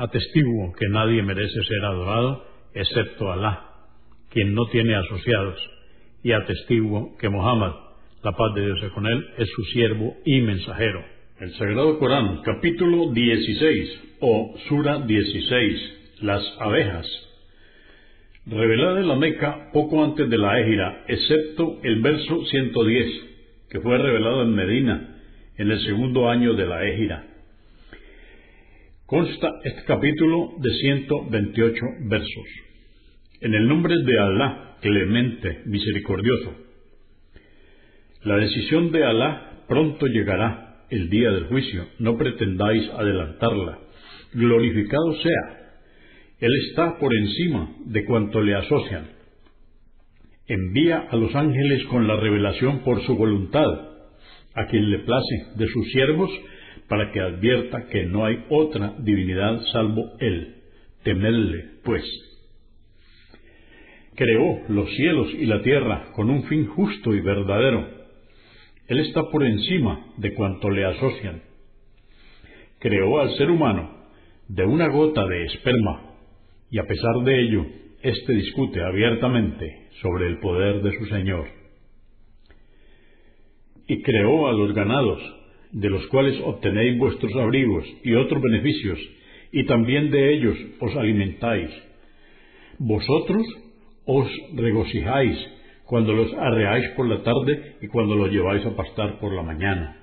Atestiguo que nadie merece ser adorado excepto Alá, quien no tiene asociados, y atestiguo que Muhammad, la paz de Dios con él, es su siervo y mensajero. El Sagrado Corán, capítulo 16 o Sura 16, las abejas. Revelada en la Meca poco antes de la Égira, excepto el verso 110, que fue revelado en Medina en el segundo año de la Égira. Consta este capítulo de 128 versos. En el nombre de Alá, clemente, misericordioso. La decisión de Alá pronto llegará, el día del juicio, no pretendáis adelantarla. Glorificado sea. Él está por encima de cuanto le asocian. Envía a los ángeles con la revelación por su voluntad, a quien le place de sus siervos, para que advierta que no hay otra divinidad salvo Él. Temedle, pues creó los cielos y la tierra con un fin justo y verdadero. Él está por encima de cuanto le asocian. Creó al ser humano de una gota de esperma y a pesar de ello, éste discute abiertamente sobre el poder de su Señor. Y creó a los ganados, de los cuales obtenéis vuestros abrigos y otros beneficios, y también de ellos os alimentáis. Vosotros os regocijáis cuando los arreáis por la tarde y cuando los lleváis a pastar por la mañana.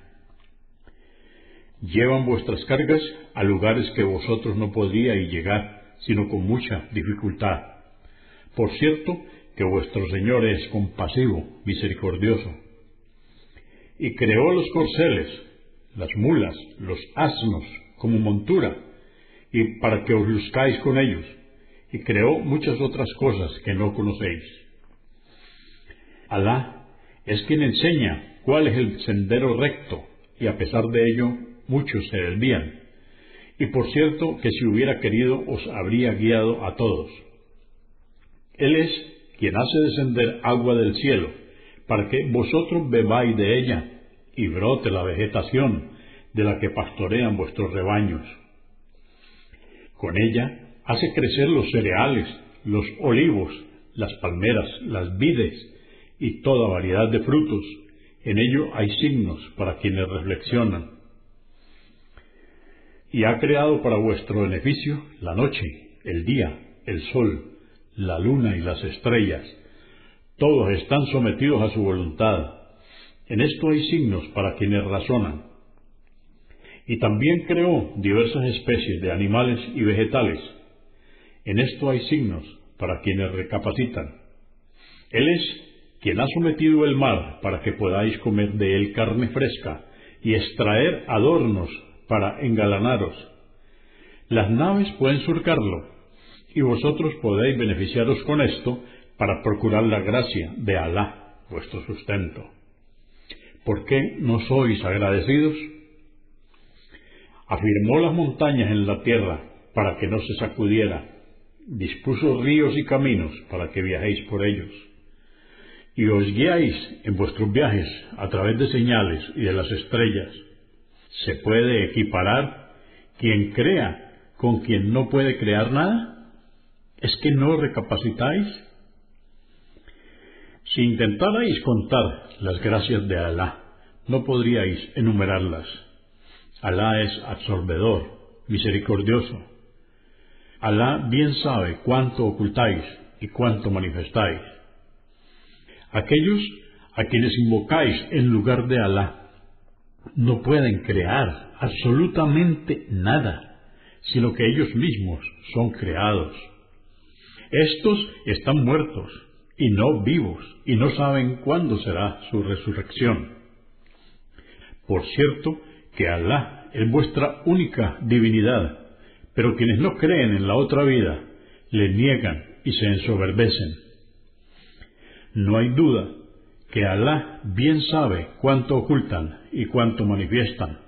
Llevan vuestras cargas a lugares que vosotros no podríais llegar, sino con mucha dificultad. Por cierto, que vuestro Señor es compasivo, misericordioso. Y creó los corceles, las mulas, los asnos, como montura, y para que os luzcáis con ellos y creó muchas otras cosas que no conocéis. Alá es quien enseña cuál es el sendero recto, y a pesar de ello muchos se desvían. Y por cierto que si hubiera querido os habría guiado a todos. Él es quien hace descender agua del cielo, para que vosotros bebáis de ella y brote la vegetación de la que pastorean vuestros rebaños. Con ella hace crecer los cereales, los olivos, las palmeras, las vides y toda variedad de frutos. En ello hay signos para quienes reflexionan. Y ha creado para vuestro beneficio la noche, el día, el sol, la luna y las estrellas. Todos están sometidos a su voluntad. En esto hay signos para quienes razonan. Y también creó diversas especies de animales y vegetales en esto hay signos para quienes recapacitan. Él es quien ha sometido el mar para que podáis comer de él carne fresca y extraer adornos para engalanaros. Las naves pueden surcarlo y vosotros podéis beneficiaros con esto para procurar la gracia de Alá, vuestro sustento. ¿Por qué no sois agradecidos? Afirmó las montañas en la tierra para que no se sacudiera dispuso ríos y caminos para que viajéis por ellos, y os guiáis en vuestros viajes a través de señales y de las estrellas. ¿Se puede equiparar quien crea con quien no puede crear nada? ¿Es que no recapacitáis? Si intentarais contar las gracias de Alá, no podríais enumerarlas. Alá es absorbedor, misericordioso Alá bien sabe cuánto ocultáis y cuánto manifestáis. Aquellos a quienes invocáis en lugar de Alá no pueden crear absolutamente nada, sino que ellos mismos son creados. Estos están muertos y no vivos y no saben cuándo será su resurrección. Por cierto que Alá es vuestra única divinidad, pero quienes no creen en la otra vida le niegan y se ensoberbecen. No hay duda que Alá bien sabe cuánto ocultan y cuánto manifiestan.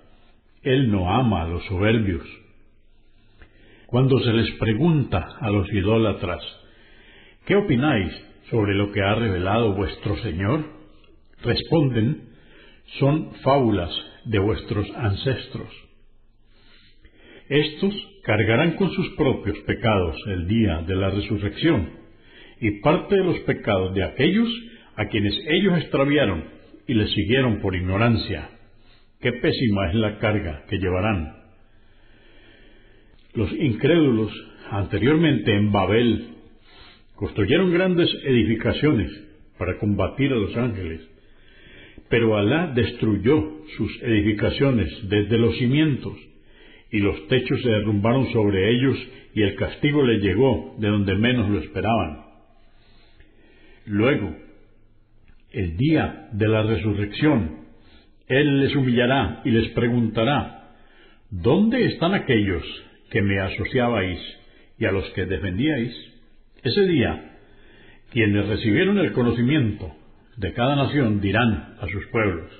Él no ama a los soberbios. Cuando se les pregunta a los idólatras, ¿qué opináis sobre lo que ha revelado vuestro Señor? Responden, son fábulas de vuestros ancestros. Estos cargarán con sus propios pecados el día de la resurrección, y parte de los pecados de aquellos a quienes ellos extraviaron y les siguieron por ignorancia. Qué pésima es la carga que llevarán. Los incrédulos, anteriormente en Babel, construyeron grandes edificaciones para combatir a los ángeles, pero Alá destruyó sus edificaciones desde los cimientos, y los techos se derrumbaron sobre ellos, y el castigo les llegó de donde menos lo esperaban. Luego, el día de la resurrección, Él les humillará y les preguntará, ¿dónde están aquellos que me asociabais y a los que defendíais? Ese día, quienes recibieron el conocimiento de cada nación dirán a sus pueblos,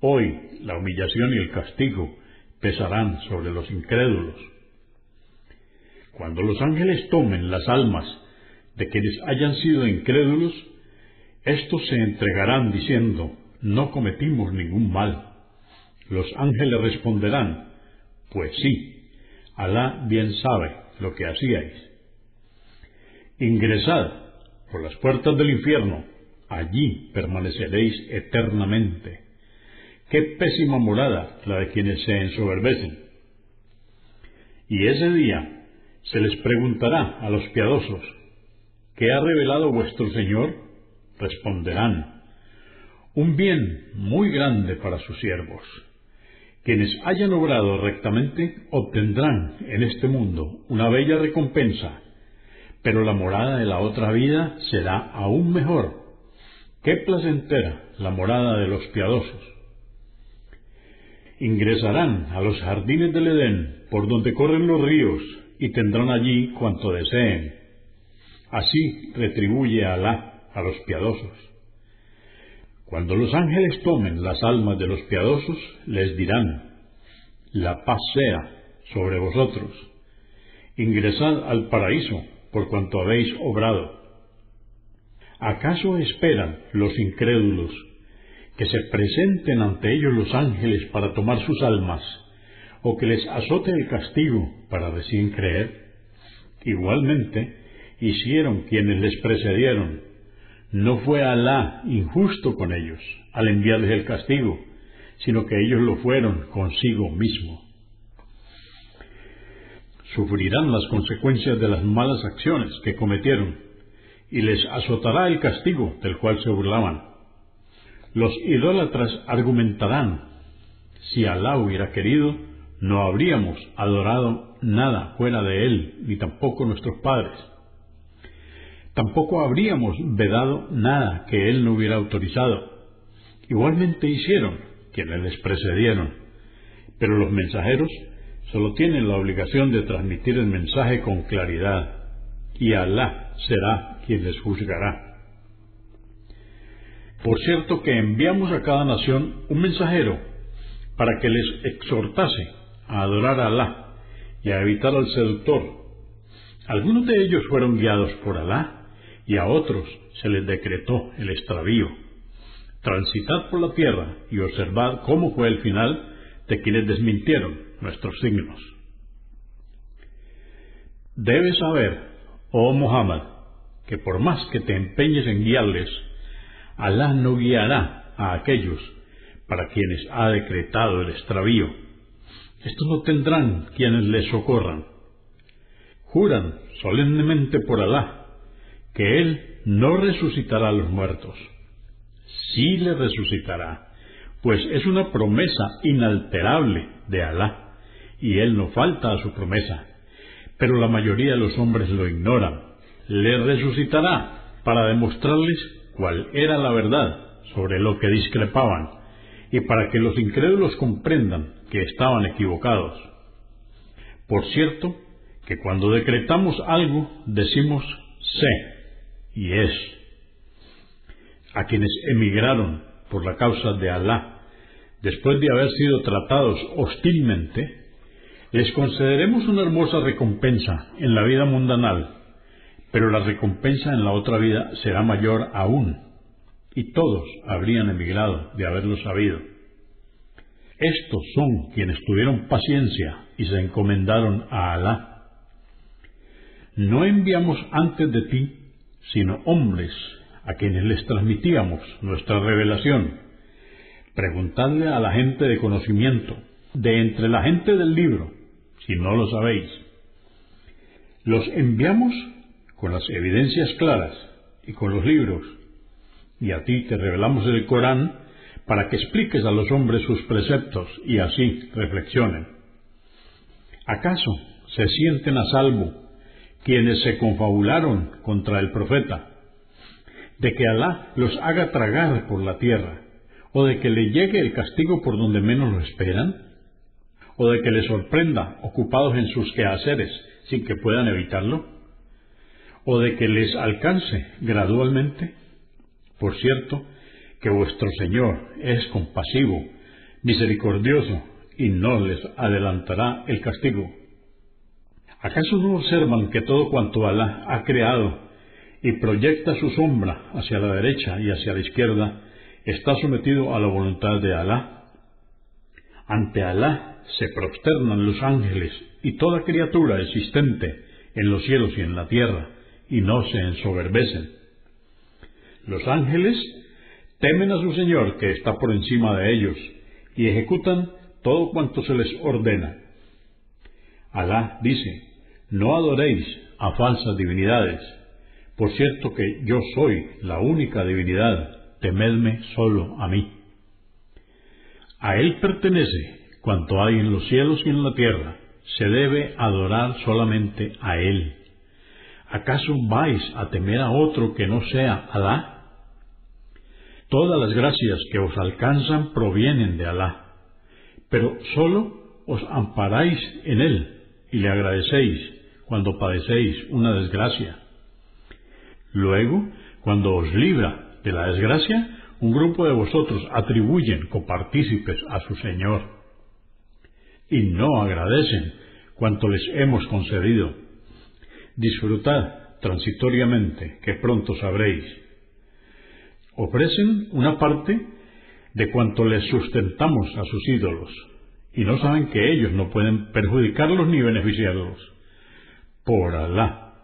hoy la humillación y el castigo pesarán sobre los incrédulos. Cuando los ángeles tomen las almas de quienes hayan sido incrédulos, estos se entregarán diciendo, no cometimos ningún mal. Los ángeles responderán, pues sí, Alá bien sabe lo que hacíais. Ingresad por las puertas del infierno, allí permaneceréis eternamente. Qué pésima morada la de quienes se ensoberbecen. Y ese día se les preguntará a los piadosos, ¿qué ha revelado vuestro Señor? responderán, un bien muy grande para sus siervos. Quienes hayan obrado rectamente obtendrán en este mundo una bella recompensa, pero la morada de la otra vida será aún mejor. Qué placentera la morada de los piadosos. Ingresarán a los jardines del Edén, por donde corren los ríos, y tendrán allí cuanto deseen. Así retribuye Alá a los piadosos. Cuando los ángeles tomen las almas de los piadosos, les dirán, la paz sea sobre vosotros, ingresad al paraíso por cuanto habéis obrado. ¿Acaso esperan los incrédulos que se presenten ante ellos los ángeles para tomar sus almas, o que les azote el castigo para recién creer? Igualmente hicieron quienes les precedieron, no fue Alá injusto con ellos al enviarles el castigo, sino que ellos lo fueron consigo mismo. Sufrirán las consecuencias de las malas acciones que cometieron, y les azotará el castigo del cual se burlaban. Los idólatras argumentarán, si Alá hubiera querido, no habríamos adorado nada fuera de Él, ni tampoco nuestros padres tampoco habríamos vedado nada que él no hubiera autorizado. Igualmente hicieron quienes les precedieron, pero los mensajeros solo tienen la obligación de transmitir el mensaje con claridad, y Alá será quien les juzgará. Por cierto que enviamos a cada nación un mensajero para que les exhortase a adorar a Alá y a evitar al seductor. Algunos de ellos fueron guiados por Alá y a otros se les decretó el extravío. Transitad por la tierra y observad cómo fue el final de quienes desmintieron nuestros signos. Debes saber, oh Muhammad, que por más que te empeñes en guiarles, Alá no guiará a aquellos para quienes ha decretado el extravío. Estos no tendrán quienes les socorran. juran solemnemente por Alá que Él no resucitará a los muertos. Sí le resucitará, pues es una promesa inalterable de Alá, y Él no falta a su promesa. Pero la mayoría de los hombres lo ignoran. Le resucitará para demostrarles cuál era la verdad sobre lo que discrepaban, y para que los incrédulos comprendan que estaban equivocados. Por cierto, que cuando decretamos algo decimos sé y es. A quienes emigraron por la causa de Alá, después de haber sido tratados hostilmente, les concederemos una hermosa recompensa en la vida mundanal, pero la recompensa en la otra vida será mayor aún, y todos habrían emigrado de haberlo sabido. Estos son quienes tuvieron paciencia y se encomendaron a Alá no enviamos antes de ti sino hombres a quienes les transmitíamos nuestra revelación. Preguntadle a la gente de conocimiento, de entre la gente del libro, si no lo sabéis. Los enviamos con las evidencias claras y con los libros, y a ti te revelamos el Corán para que expliques a los hombres sus preceptos y así reflexionen. ¿Acaso se sienten a salvo quienes se confabularon contra el profeta, de que Alá los haga tragar por la tierra, o de que le llegue el castigo por donde menos lo esperan, o de que les sorprenda ocupados en sus quehaceres sin que puedan evitarlo, o de que les alcance gradualmente. Por cierto, que vuestro Señor es compasivo, misericordioso, y no les adelantará el castigo. ¿Acaso no observan que todo cuanto Alá ha creado y proyecta su sombra hacia la derecha y hacia la izquierda está sometido a la voluntad de Alá? Ante Alá se prosternan los ángeles y toda criatura existente en los cielos y en la tierra, y no se ensoberbecen. Los ángeles temen a su Señor que está por encima de ellos, y ejecutan todo cuanto se les ordena. Alá dice, no adoréis a falsas divinidades. Por cierto que yo soy la única divinidad, temedme solo a mí. A Él pertenece cuanto hay en los cielos y en la tierra. Se debe adorar solamente a Él. ¿Acaso vais a temer a otro que no sea Alá? Todas las gracias que os alcanzan provienen de Alá, pero sólo os amparáis en Él y le agradecéis cuando padecéis una desgracia. Luego, cuando os libra de la desgracia, un grupo de vosotros atribuyen copartícipes a su Señor y no agradecen cuanto les hemos concedido. Disfrutad transitoriamente, que pronto sabréis. Ofrecen una parte de cuanto les sustentamos a sus ídolos, y no saben que ellos no pueden perjudicarlos ni beneficiarlos por Alá.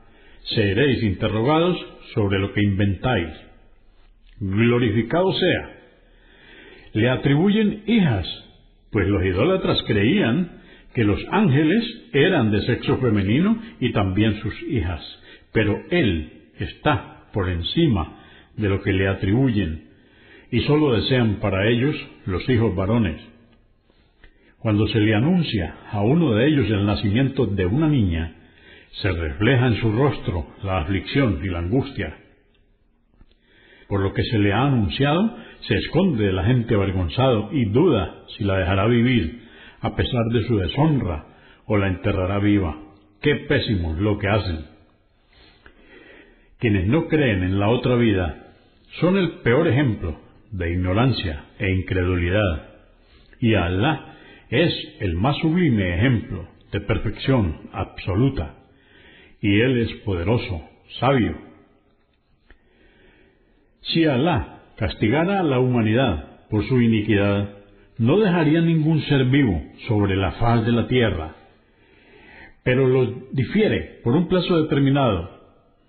Seréis interrogados sobre lo que inventáis. Glorificado sea. Le atribuyen hijas, pues los idólatras creían que los ángeles eran de sexo femenino y también sus hijas, pero Él está por encima de lo que le atribuyen y sólo desean para ellos los hijos varones. Cuando se le anuncia a uno de ellos el nacimiento de una niña, se refleja en su rostro la aflicción y la angustia. Por lo que se le ha anunciado, se esconde de la gente avergonzado y duda si la dejará vivir, a pesar de su deshonra, o la enterrará viva. Qué pésimo lo que hacen. Quienes no creen en la otra vida son el peor ejemplo de ignorancia e incredulidad, y Alá es el más sublime ejemplo de perfección absoluta y Él es poderoso, sabio. Si Alá castigara a la humanidad por su iniquidad, no dejaría ningún ser vivo sobre la faz de la tierra, pero lo difiere por un plazo determinado,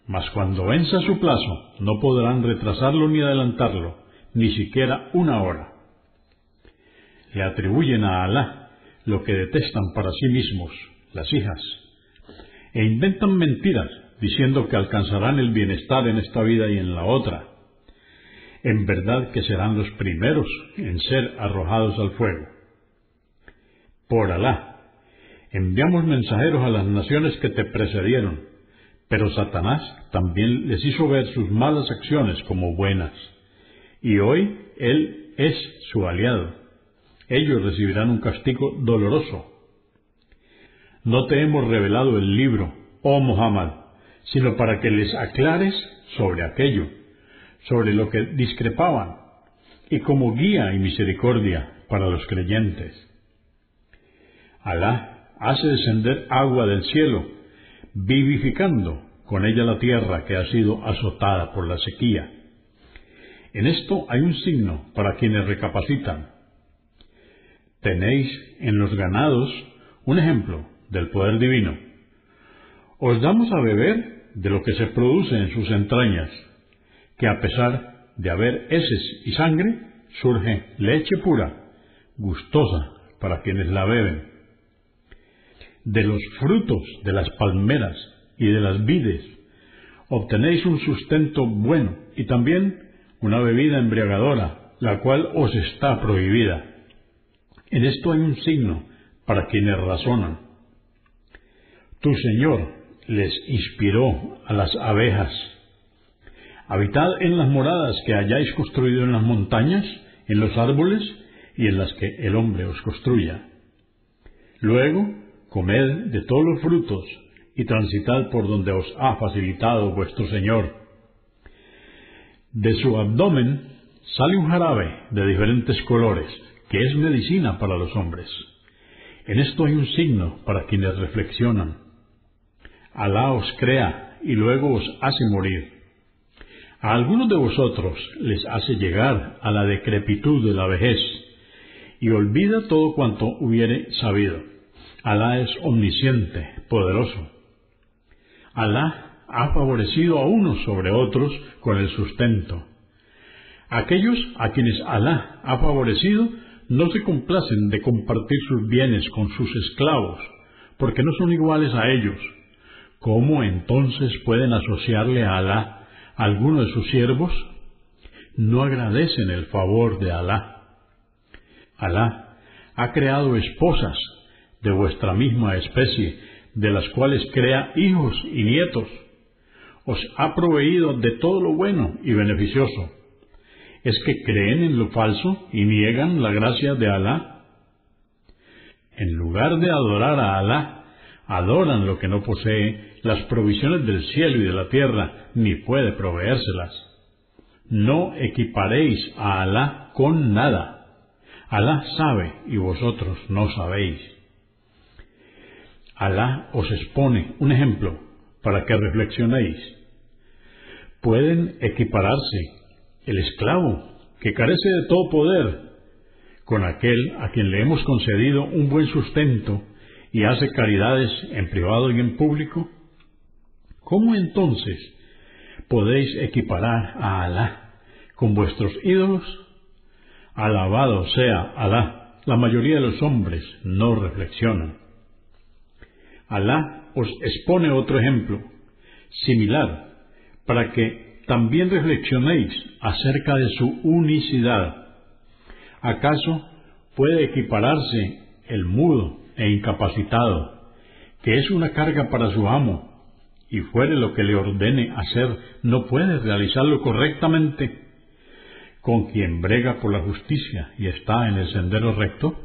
mas cuando venza su plazo no podrán retrasarlo ni adelantarlo, ni siquiera una hora. Le atribuyen a Alá lo que detestan para sí mismos, las hijas, e inventan mentiras diciendo que alcanzarán el bienestar en esta vida y en la otra. En verdad que serán los primeros en ser arrojados al fuego. Por Alá, enviamos mensajeros a las naciones que te precedieron, pero Satanás también les hizo ver sus malas acciones como buenas, y hoy él es su aliado. Ellos recibirán un castigo doloroso. No te hemos revelado el libro, oh Muhammad, sino para que les aclares sobre aquello, sobre lo que discrepaban, y como guía y misericordia para los creyentes. Alá hace descender agua del cielo, vivificando con ella la tierra que ha sido azotada por la sequía. En esto hay un signo para quienes recapacitan. Tenéis en los ganados un ejemplo del poder divino. Os damos a beber de lo que se produce en sus entrañas, que a pesar de haber heces y sangre, surge leche pura, gustosa para quienes la beben. De los frutos de las palmeras y de las vides obtenéis un sustento bueno y también una bebida embriagadora, la cual os está prohibida. En esto hay un signo para quienes razonan. Tu Señor les inspiró a las abejas. Habitad en las moradas que hayáis construido en las montañas, en los árboles y en las que el hombre os construya. Luego, comed de todos los frutos y transitad por donde os ha facilitado vuestro Señor. De su abdomen sale un jarabe de diferentes colores, que es medicina para los hombres. En esto hay un signo para quienes reflexionan. Alá os crea y luego os hace morir. A algunos de vosotros les hace llegar a la decrepitud de la vejez y olvida todo cuanto hubiere sabido. Alá es omnisciente, poderoso. Alá ha favorecido a unos sobre otros con el sustento. Aquellos a quienes Alá ha favorecido no se complacen de compartir sus bienes con sus esclavos, porque no son iguales a ellos ¿Cómo entonces pueden asociarle a Alá a alguno de sus siervos? No agradecen el favor de Alá. Alá ha creado esposas de vuestra misma especie, de las cuales crea hijos y nietos. Os ha proveído de todo lo bueno y beneficioso. ¿Es que creen en lo falso y niegan la gracia de Alá? En lugar de adorar a Alá, adoran lo que no posee las provisiones del cielo y de la tierra, ni puede proveérselas. No equiparéis a Alá con nada. Alá sabe y vosotros no sabéis. Alá os expone un ejemplo para que reflexionéis. Pueden equipararse el esclavo, que carece de todo poder, con aquel a quien le hemos concedido un buen sustento y hace caridades en privado y en público? ¿Cómo entonces podéis equiparar a Alá con vuestros ídolos? Alabado sea Alá. La mayoría de los hombres no reflexionan. Alá os expone otro ejemplo, similar, para que también reflexionéis acerca de su unicidad. ¿Acaso puede equipararse el mudo e incapacitado, que es una carga para su amo, y fuere lo que le ordene hacer, no puede realizarlo correctamente, con quien brega por la justicia y está en el sendero recto?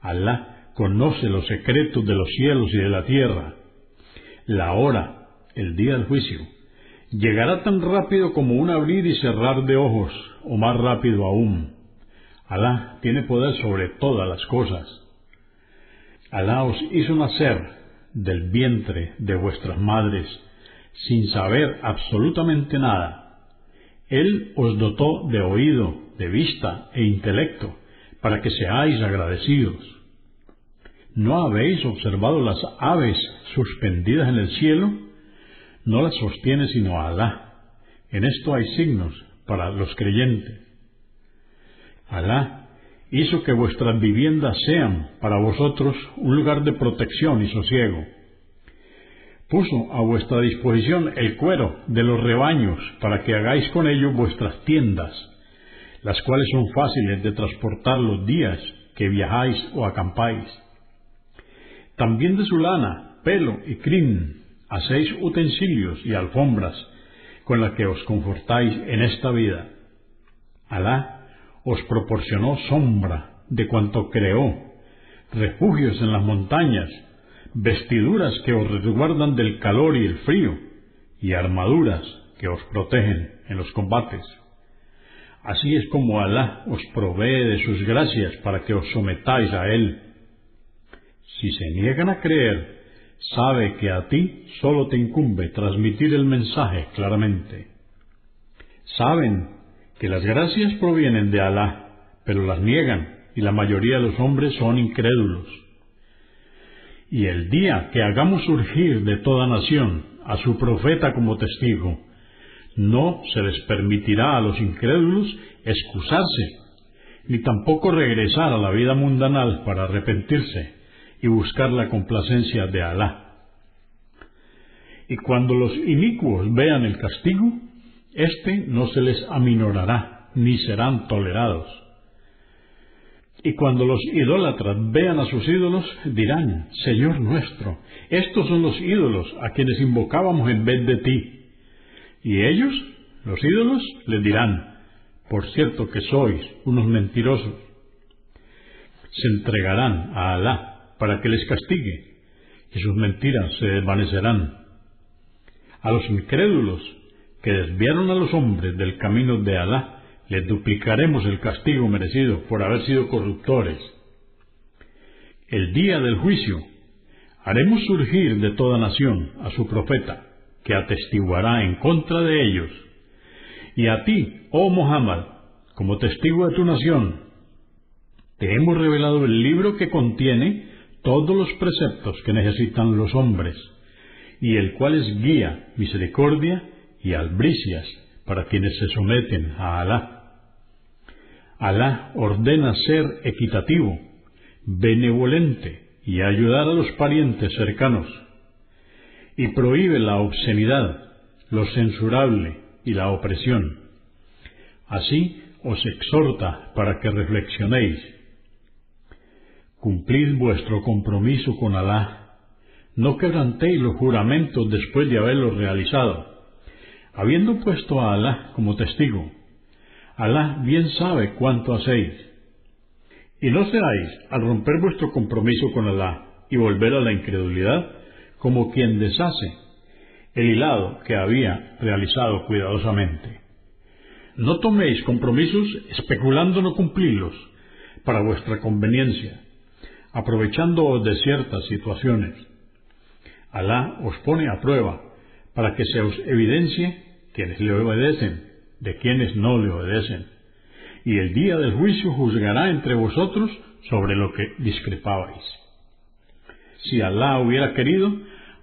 Alá conoce los secretos de los cielos y de la tierra. La hora, el día del juicio, llegará tan rápido como un abrir y cerrar de ojos, o más rápido aún. Alá tiene poder sobre todas las cosas. Alá os hizo nacer del vientre de vuestras madres, sin saber absolutamente nada. Él os dotó de oído, de vista e intelecto, para que seáis agradecidos. ¿No habéis observado las aves suspendidas en el cielo? No las sostiene sino Alá. En esto hay signos para los creyentes. Alá hizo que vuestras viviendas sean para vosotros un lugar de protección y sosiego. puso a vuestra disposición el cuero de los rebaños para que hagáis con ello vuestras tiendas, las cuales son fáciles de transportar los días que viajáis o acampáis. También de su lana, pelo y crin hacéis utensilios y alfombras con las que os confortáis en esta vida. Alá os proporcionó sombra de cuanto creó, refugios en las montañas, vestiduras que os resguardan del calor y el frío, y armaduras que os protegen en los combates. Así es como Alá os provee de sus gracias para que os sometáis a Él. Si se niegan a creer, sabe que a ti solo te incumbe transmitir el mensaje claramente. Saben que las gracias provienen de Alá, pero las niegan y la mayoría de los hombres son incrédulos. Y el día que hagamos surgir de toda nación a su profeta como testigo, no se les permitirá a los incrédulos excusarse, ni tampoco regresar a la vida mundanal para arrepentirse y buscar la complacencia de Alá. Y cuando los inicuos vean el castigo, éste no se les aminorará, ni serán tolerados. Y cuando los idólatras vean a sus ídolos, dirán, Señor nuestro, estos son los ídolos a quienes invocábamos en vez de ti. Y ellos, los ídolos, les dirán, por cierto que sois unos mentirosos. Se entregarán a Alá para que les castigue, y sus mentiras se desvanecerán. A los incrédulos que desviaron a los hombres del camino de Alá, les duplicaremos el castigo merecido por haber sido corruptores. El día del juicio haremos surgir de toda nación a su profeta, que atestiguará en contra de ellos. Y a ti, oh Muhammad, como testigo de tu nación, te hemos revelado el libro que contiene todos los preceptos que necesitan los hombres, y el cual es guía, misericordia y albricias para quienes se someten a Alá. Alá ordena ser equitativo, benevolente y ayudar a los parientes cercanos y prohíbe la obscenidad, lo censurable y la opresión. Así os exhorta para que reflexionéis. Cumplid vuestro compromiso con Alá. No quebrantéis los juramentos después de haberlos realizado, habiendo puesto a Alá como testigo. Alá bien sabe cuánto hacéis. Y no seáis, al romper vuestro compromiso con Alá y volver a la incredulidad, como quien deshace el hilado que había realizado cuidadosamente. No toméis compromisos especulando no cumplirlos para vuestra conveniencia, aprovechándoos de ciertas situaciones. Alá os pone a prueba para que se os evidencie quienes le obedecen de quienes no le obedecen. Y el día del juicio juzgará entre vosotros sobre lo que discrepabais. Si Alá hubiera querido,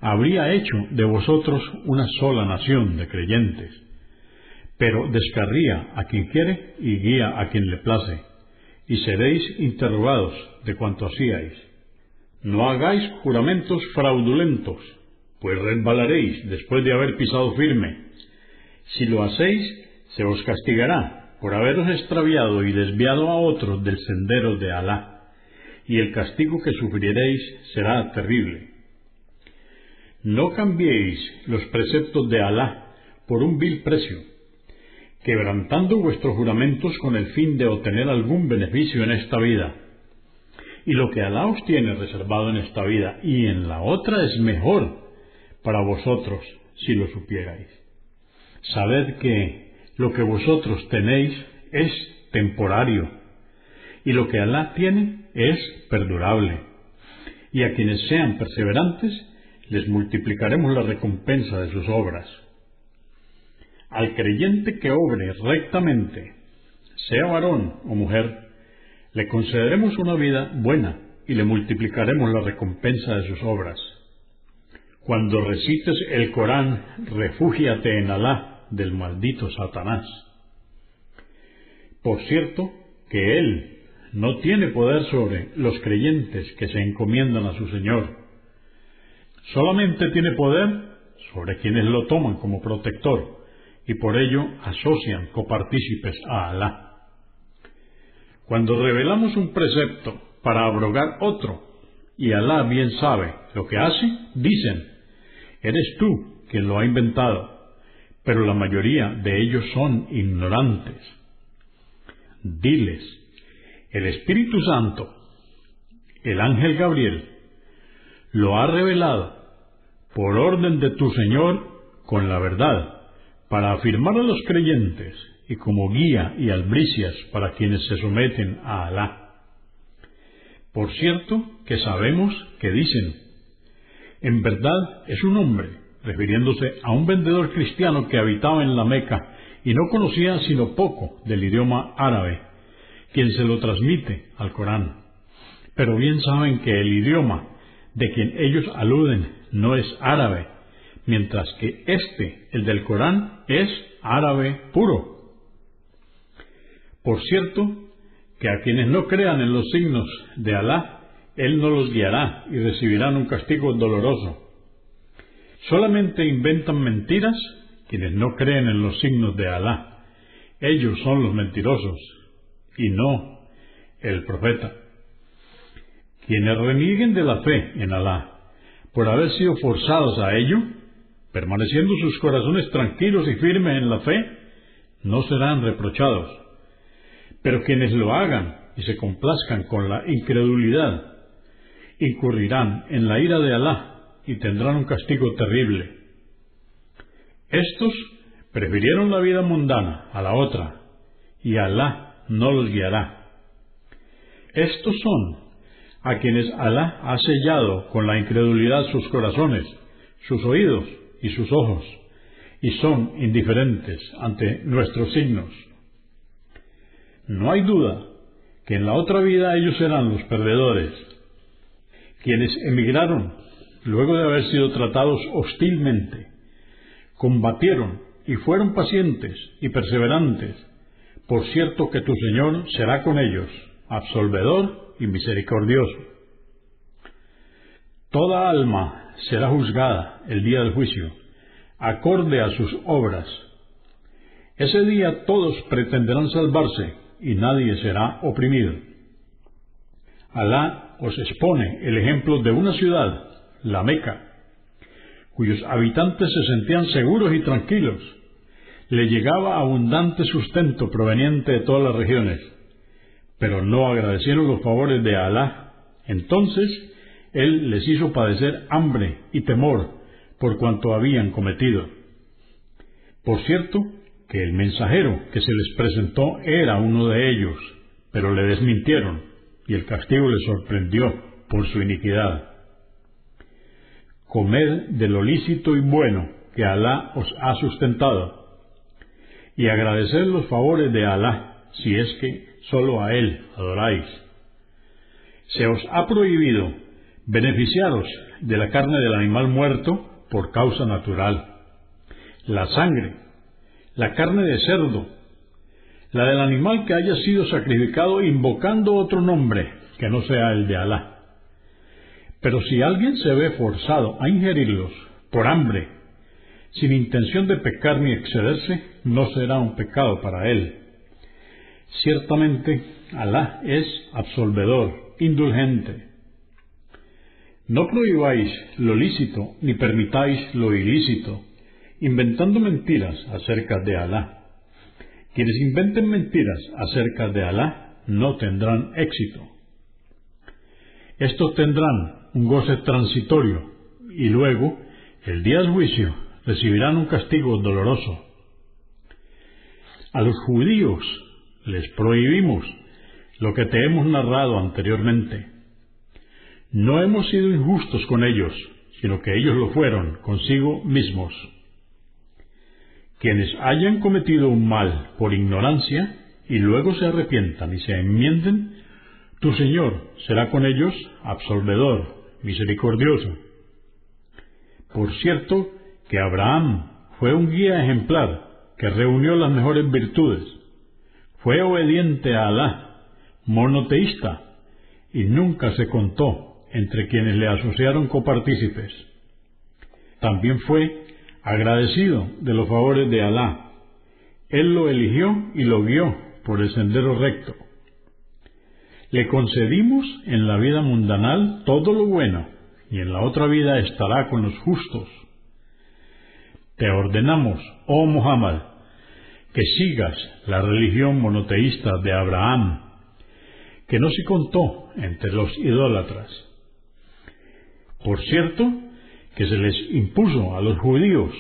habría hecho de vosotros una sola nación de creyentes, pero descarría a quien quiere y guía a quien le place, y seréis interrogados de cuanto hacíais. No hagáis juramentos fraudulentos, pues resbalaréis después de haber pisado firme. Si lo hacéis, se os castigará por haberos extraviado y desviado a otros del sendero de Alá y el castigo que sufriréis será terrible. No cambiéis los preceptos de Alá por un vil precio, quebrantando vuestros juramentos con el fin de obtener algún beneficio en esta vida. Y lo que Alá os tiene reservado en esta vida y en la otra es mejor para vosotros si lo supierais. Sabed que lo que vosotros tenéis es temporario y lo que Alá tiene es perdurable. Y a quienes sean perseverantes, les multiplicaremos la recompensa de sus obras. Al creyente que obre rectamente, sea varón o mujer, le concederemos una vida buena y le multiplicaremos la recompensa de sus obras. Cuando recites el Corán, refúgiate en Alá del maldito Satanás. Por cierto, que Él no tiene poder sobre los creyentes que se encomiendan a su Señor. solamente tiene poder sobre quienes lo toman como protector y por ello asocian copartícipes a Alá. Cuando revelamos un precepto para abrogar otro, y Alá bien sabe lo que hace, dicen, eres tú quien lo ha inventado, pero la mayoría de ellos son ignorantes. Diles, el Espíritu Santo, el ángel Gabriel, lo ha revelado por orden de tu Señor con la verdad para afirmar a los creyentes y como guía y albricias para quienes se someten a Alá. Por cierto que sabemos que dicen, en verdad es un hombre, refiriéndose a un vendedor cristiano que habitaba en la Meca y no conocía sino poco del idioma árabe, quien se lo transmite al Corán. Pero bien saben que el idioma de quien ellos aluden no es árabe, mientras que este, el del Corán, es árabe puro. Por cierto, que a quienes no crean en los signos de Alá, Él no los guiará y recibirán un castigo doloroso. Solamente inventan mentiras quienes no creen en los signos de Alá. Ellos son los mentirosos y no el profeta. Quienes renieguen de la fe en Alá por haber sido forzados a ello, permaneciendo sus corazones tranquilos y firmes en la fe, no serán reprochados. Pero quienes lo hagan y se complazcan con la incredulidad, incurrirán en la ira de Alá y tendrán un castigo terrible. Estos prefirieron la vida mundana a la otra, y Alá no los guiará. Estos son a quienes Alá ha sellado con la incredulidad sus corazones, sus oídos y sus ojos, y son indiferentes ante nuestros signos. No hay duda que en la otra vida ellos serán los perdedores, quienes emigraron luego de haber sido tratados hostilmente, combatieron y fueron pacientes y perseverantes. Por cierto que tu Señor será con ellos, absolvedor y misericordioso. Toda alma será juzgada el día del juicio, acorde a sus obras. Ese día todos pretenderán salvarse y nadie será oprimido. Alá os expone el ejemplo de una ciudad, la Meca, cuyos habitantes se sentían seguros y tranquilos. Le llegaba abundante sustento proveniente de todas las regiones, pero no agradecieron los favores de Alá. Entonces Él les hizo padecer hambre y temor por cuanto habían cometido. Por cierto, que el mensajero que se les presentó era uno de ellos, pero le desmintieron y el castigo les sorprendió por su iniquidad. Comed de lo lícito y bueno que Alá os ha sustentado, y agradeced los favores de Alá, si es que sólo a Él adoráis. Se os ha prohibido beneficiaros de la carne del animal muerto por causa natural, la sangre la carne de cerdo, la del animal que haya sido sacrificado invocando otro nombre que no sea el de Alá. Pero si alguien se ve forzado a ingerirlos por hambre, sin intención de pecar ni excederse, no será un pecado para él. Ciertamente, Alá es absolvedor, indulgente. No prohibáis lo lícito ni permitáis lo ilícito inventando mentiras acerca de Alá. Quienes inventen mentiras acerca de Alá no tendrán éxito. Estos tendrán un goce transitorio y luego, el día del juicio, recibirán un castigo doloroso. A los judíos les prohibimos lo que te hemos narrado anteriormente. No hemos sido injustos con ellos, sino que ellos lo fueron consigo mismos. Quienes hayan cometido un mal por ignorancia y luego se arrepientan y se enmienden, tu Señor será con ellos absolvedor, misericordioso. Por cierto que Abraham fue un guía ejemplar que reunió las mejores virtudes. Fue obediente a Alá, monoteísta, y nunca se contó entre quienes le asociaron copartícipes. también fue agradecido de los favores de Alá. Él lo eligió y lo guió por el sendero recto. Le concedimos en la vida mundanal todo lo bueno y en la otra vida estará con los justos. Te ordenamos, oh Muhammad, que sigas la religión monoteísta de Abraham, que no se contó entre los idólatras. Por cierto, que se les impuso a los judíos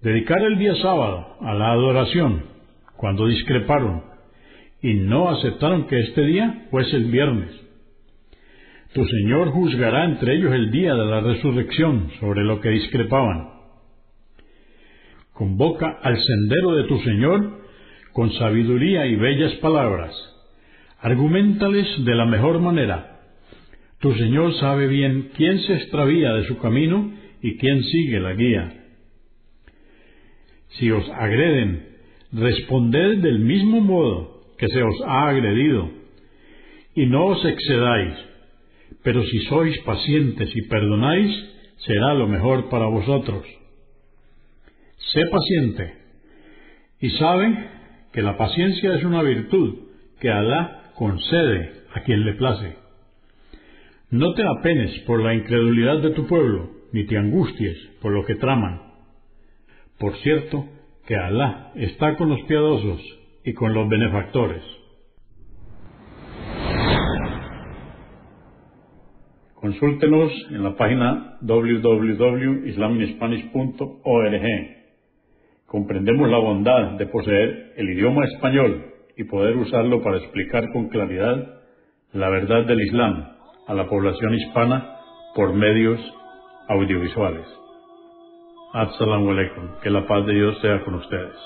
dedicar el día sábado a la adoración cuando discreparon y no aceptaron que este día fuese el viernes. Tu Señor juzgará entre ellos el día de la resurrección sobre lo que discrepaban. Convoca al sendero de tu Señor con sabiduría y bellas palabras. Argumentales de la mejor manera. Tu Señor sabe bien quién se extravía de su camino y quién sigue la guía. Si os agreden, responded del mismo modo que se os ha agredido, y no os excedáis pero si sois pacientes y perdonáis, será lo mejor para vosotros. Sé paciente y sabe que la paciencia es una virtud que Alá concede a quien le place. No te apenes por la incredulidad de tu pueblo, ni te angusties por lo que traman. Por cierto, que Alá está con los piadosos y con los benefactores. Consúltenos en la página www.islaminspanish.org. Comprendemos la bondad de poseer el idioma español y poder usarlo para explicar con claridad la verdad del Islam a la población hispana por medios audiovisuales. Alaikum. Que la paz de Dios sea con ustedes.